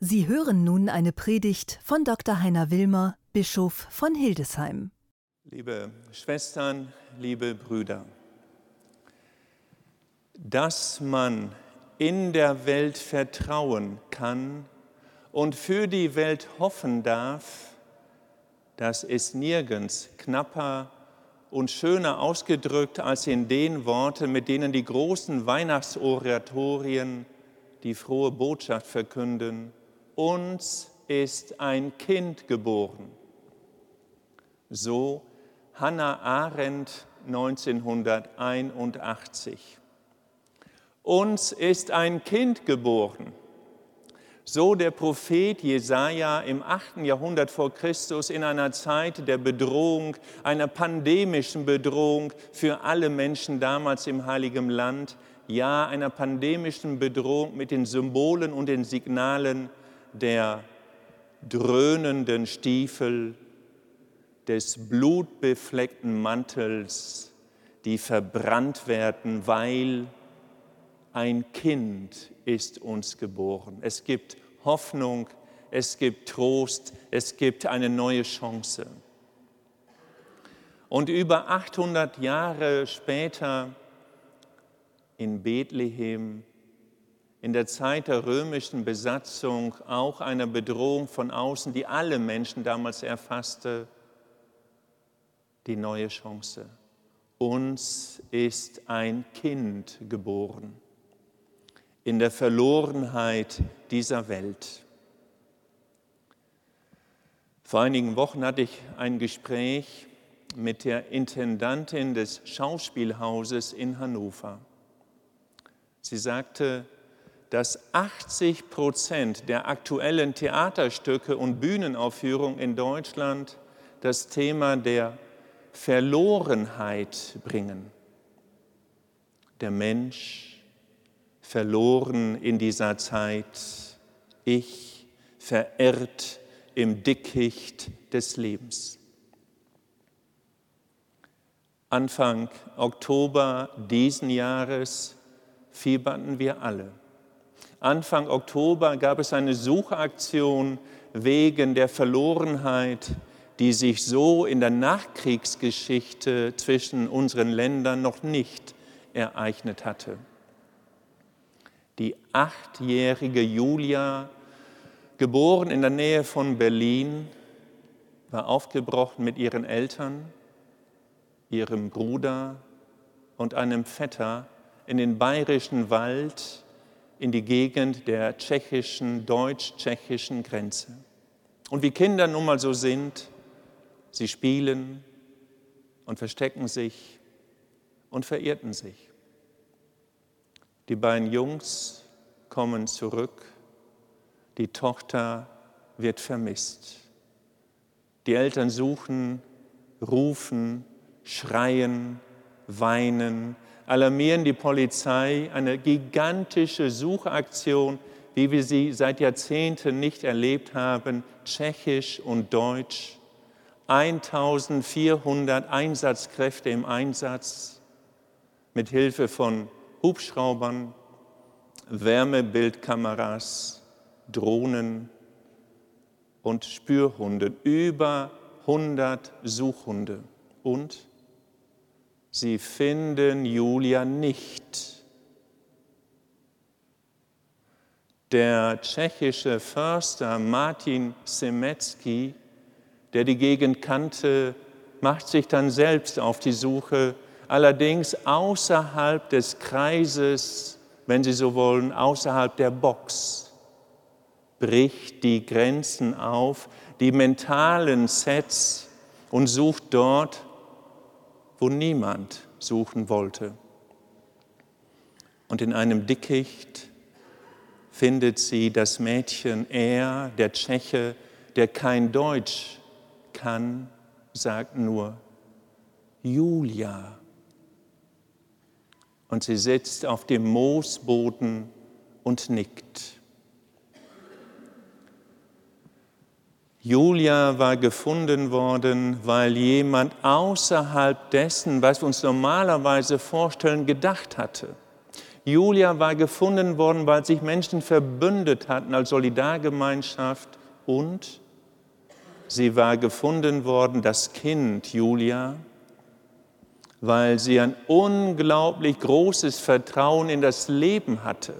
Sie hören nun eine Predigt von Dr. Heiner Wilmer, Bischof von Hildesheim. Liebe Schwestern, liebe Brüder, dass man in der Welt vertrauen kann und für die Welt hoffen darf, das ist nirgends knapper und schöner ausgedrückt als in den Worten, mit denen die großen Weihnachtsoratorien die frohe Botschaft verkünden. Uns ist ein Kind geboren. So Hannah Arendt 1981. Uns ist ein Kind geboren. So der Prophet Jesaja im 8. Jahrhundert vor Christus in einer Zeit der Bedrohung, einer pandemischen Bedrohung für alle Menschen damals im Heiligen Land, ja einer pandemischen Bedrohung mit den Symbolen und den Signalen der dröhnenden Stiefel, des blutbefleckten Mantels, die verbrannt werden, weil ein Kind ist uns geboren. Es gibt Hoffnung, es gibt Trost, es gibt eine neue Chance. Und über 800 Jahre später in Bethlehem, in der Zeit der römischen Besatzung, auch einer Bedrohung von außen, die alle Menschen damals erfasste, die neue Chance. Uns ist ein Kind geboren in der Verlorenheit dieser Welt. Vor einigen Wochen hatte ich ein Gespräch mit der Intendantin des Schauspielhauses in Hannover. Sie sagte, dass 80 Prozent der aktuellen Theaterstücke und Bühnenaufführungen in Deutschland das Thema der Verlorenheit bringen. Der Mensch verloren in dieser Zeit, ich verirrt im Dickicht des Lebens. Anfang Oktober diesen Jahres fieberten wir alle. Anfang Oktober gab es eine Suchaktion wegen der Verlorenheit, die sich so in der Nachkriegsgeschichte zwischen unseren Ländern noch nicht ereignet hatte. Die achtjährige Julia, geboren in der Nähe von Berlin, war aufgebrochen mit ihren Eltern, ihrem Bruder und einem Vetter in den bayerischen Wald in die Gegend der tschechischen, deutsch-tschechischen Grenze. Und wie Kinder nun mal so sind, sie spielen und verstecken sich und verirrten sich. Die beiden Jungs kommen zurück, die Tochter wird vermisst. Die Eltern suchen, rufen, schreien, weinen, alarmieren die Polizei, eine gigantische Suchaktion, wie wir sie seit Jahrzehnten nicht erlebt haben, tschechisch und deutsch. 1400 Einsatzkräfte im Einsatz mit Hilfe von Hubschraubern, Wärmebildkameras, Drohnen und Spürhunden, über 100 Suchhunde. Und sie finden Julia nicht. Der tschechische Förster Martin Semetsky, der die Gegend kannte, macht sich dann selbst auf die Suche allerdings außerhalb des Kreises, wenn Sie so wollen, außerhalb der Box, bricht die Grenzen auf, die mentalen Sets und sucht dort, wo niemand suchen wollte. Und in einem Dickicht findet sie das Mädchen, er, der Tscheche, der kein Deutsch kann, sagt nur Julia und sie sitzt auf dem Moosboden und nickt. Julia war gefunden worden, weil jemand außerhalb dessen, was wir uns normalerweise vorstellen, gedacht hatte. Julia war gefunden worden, weil sich Menschen verbündet hatten als Solidargemeinschaft und sie war gefunden worden, das Kind Julia, weil sie ein unglaublich großes Vertrauen in das Leben hatte.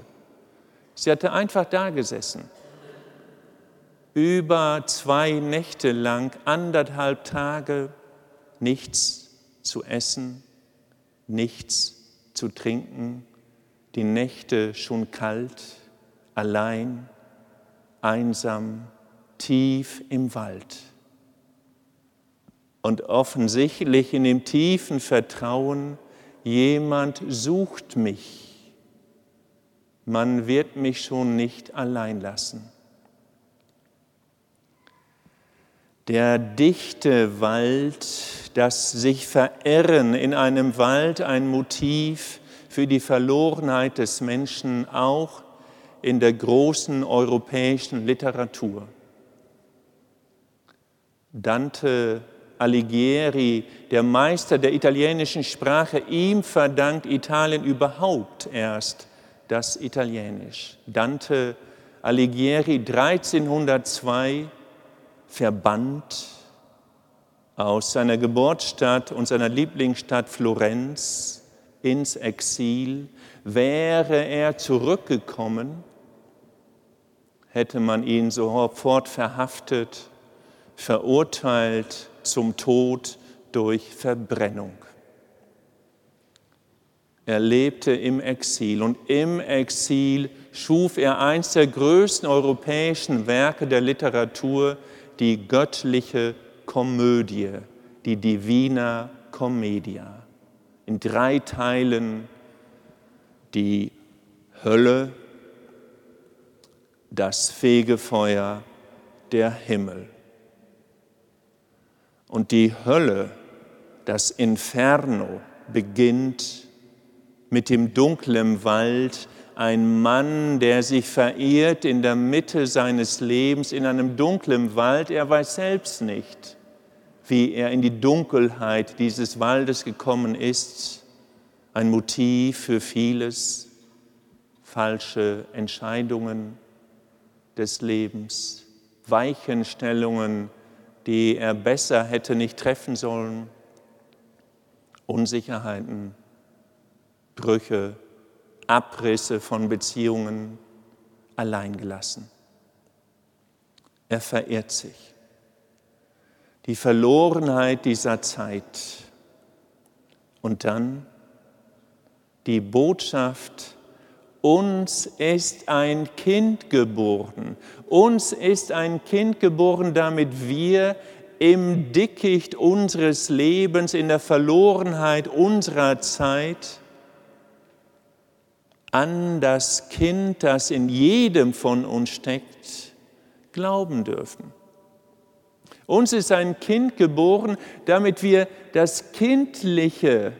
Sie hatte einfach da gesessen, über zwei Nächte lang, anderthalb Tage, nichts zu essen, nichts zu trinken, die Nächte schon kalt, allein, einsam, tief im Wald. Und offensichtlich in dem tiefen Vertrauen, jemand sucht mich. Man wird mich schon nicht allein lassen. Der dichte Wald, das sich verirren in einem Wald, ein Motiv für die Verlorenheit des Menschen auch in der großen europäischen Literatur. Dante Alighieri, der Meister der italienischen Sprache, ihm verdankt Italien überhaupt erst das Italienisch. Dante Alighieri 1302 verbannt aus seiner Geburtsstadt und seiner Lieblingsstadt Florenz ins Exil. Wäre er zurückgekommen, hätte man ihn sofort verhaftet, verurteilt zum Tod durch Verbrennung. Er lebte im Exil und im Exil schuf er eines der größten europäischen Werke der Literatur, die göttliche Komödie, die Divina Commedia. In drei Teilen die Hölle, das Fegefeuer, der Himmel. Und die Hölle, das Inferno, beginnt mit dem dunklen Wald, ein Mann, der sich verirrt in der Mitte seines Lebens in einem dunklen Wald. Er weiß selbst nicht, wie er in die Dunkelheit dieses Waldes gekommen ist. Ein Motiv für vieles, falsche Entscheidungen des Lebens, Weichenstellungen, die er besser hätte nicht treffen sollen, Unsicherheiten, Brüche, Abrisse von Beziehungen allein gelassen. Er verirrt sich. Die Verlorenheit dieser Zeit und dann die Botschaft, uns ist ein Kind geboren. Uns ist ein Kind geboren, damit wir im Dickicht unseres Lebens, in der Verlorenheit unserer Zeit, an das Kind, das in jedem von uns steckt, glauben dürfen. Uns ist ein Kind geboren, damit wir das Kindliche,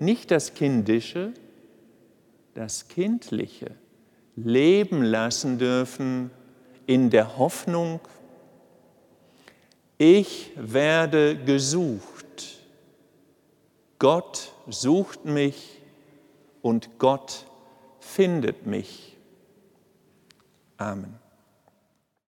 nicht das Kindische, das Kindliche leben lassen dürfen in der Hoffnung, ich werde gesucht. Gott sucht mich und Gott findet mich. Amen.